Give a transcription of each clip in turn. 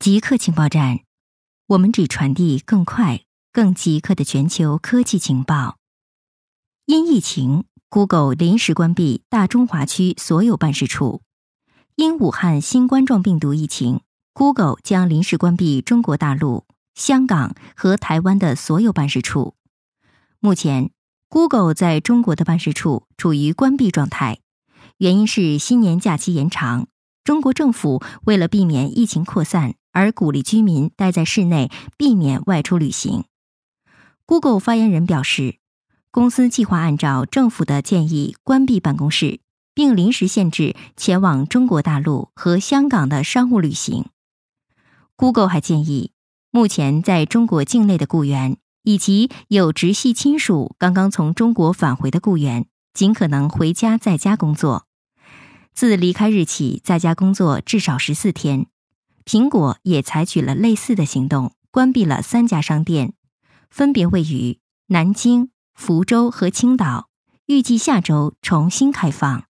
极客情报站，我们只传递更快、更极客的全球科技情报。因疫情，Google 临时关闭大中华区所有办事处。因武汉新冠状病毒疫情，Google 将临时关闭中国大陆、香港和台湾的所有办事处。目前，Google 在中国的办事处处于关闭状态，原因是新年假期延长。中国政府为了避免疫情扩散。而鼓励居民待在室内，避免外出旅行。Google 发言人表示，公司计划按照政府的建议关闭办公室，并临时限制前往中国大陆和香港的商务旅行。Google 还建议，目前在中国境内的雇员以及有直系亲属刚刚从中国返回的雇员，尽可能回家在家工作。自离开日起，在家工作至少十四天。苹果也采取了类似的行动，关闭了三家商店，分别位于南京、福州和青岛，预计下周重新开放。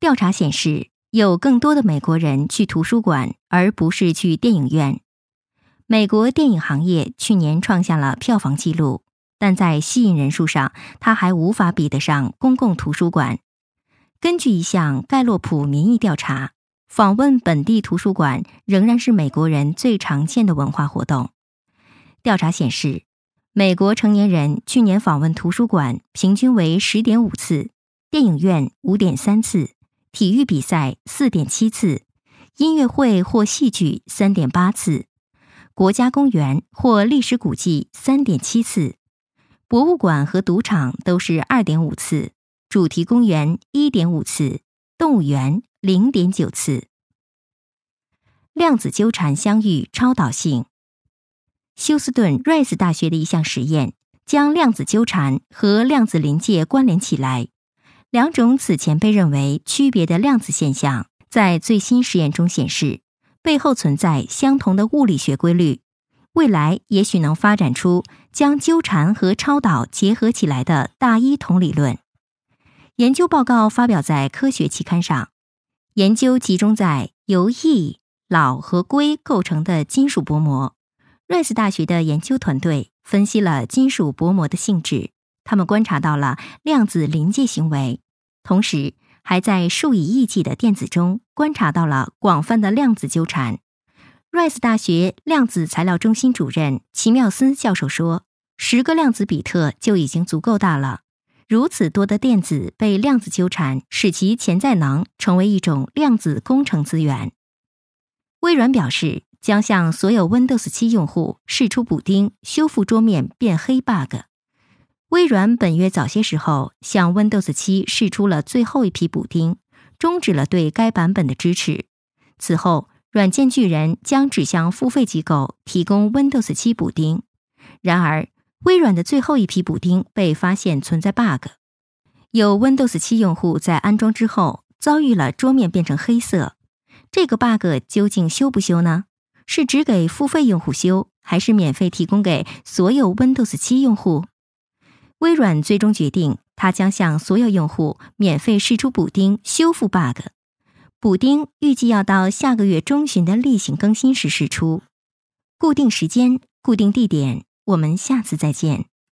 调查显示，有更多的美国人去图书馆，而不是去电影院。美国电影行业去年创下了票房纪录，但在吸引人数上，它还无法比得上公共图书馆。根据一项盖洛普民意调查。访问本地图书馆仍然是美国人最常见的文化活动。调查显示，美国成年人去年访问图书馆平均为十点五次，电影院五点三次，体育比赛四点七次，音乐会或戏剧三点八次，国家公园或历史古迹三点七次，博物馆和赌场都是二点五次，主题公园一点五次，动物园。零点九次。量子纠缠相遇超导性。休斯顿 Rice 大学的一项实验将量子纠缠和量子临界关联起来，两种此前被认为区别的量子现象，在最新实验中显示背后存在相同的物理学规律。未来也许能发展出将纠缠和超导结合起来的大一统理论。研究报告发表在科学期刊上。研究集中在由铱、铼和硅构成的金属薄膜。瑞斯大学的研究团队分析了金属薄膜的性质，他们观察到了量子临界行为，同时还在数以亿计的电子中观察到了广泛的量子纠缠。瑞斯大学量子材料中心主任齐缪斯教授说：“十个量子比特就已经足够大了。”如此多的电子被量子纠缠，使其潜在能成为一种量子工程资源。微软表示将向所有 Windows 7用户释出补丁，修复桌面变黑 bug。微软本月早些时候向 Windows 7释出了最后一批补丁，终止了对该版本的支持。此后，软件巨人将指向付费机构提供 Windows 7补丁。然而，微软的最后一批补丁被发现存在 bug，有 Windows 7用户在安装之后遭遇了桌面变成黑色。这个 bug 究竟修不修呢？是只给付费用户修，还是免费提供给所有 Windows 7用户？微软最终决定，它将向所有用户免费试出补丁修复 bug。补丁预计要到下个月中旬的例行更新时试出。固定时间，固定地点。我们下次再见。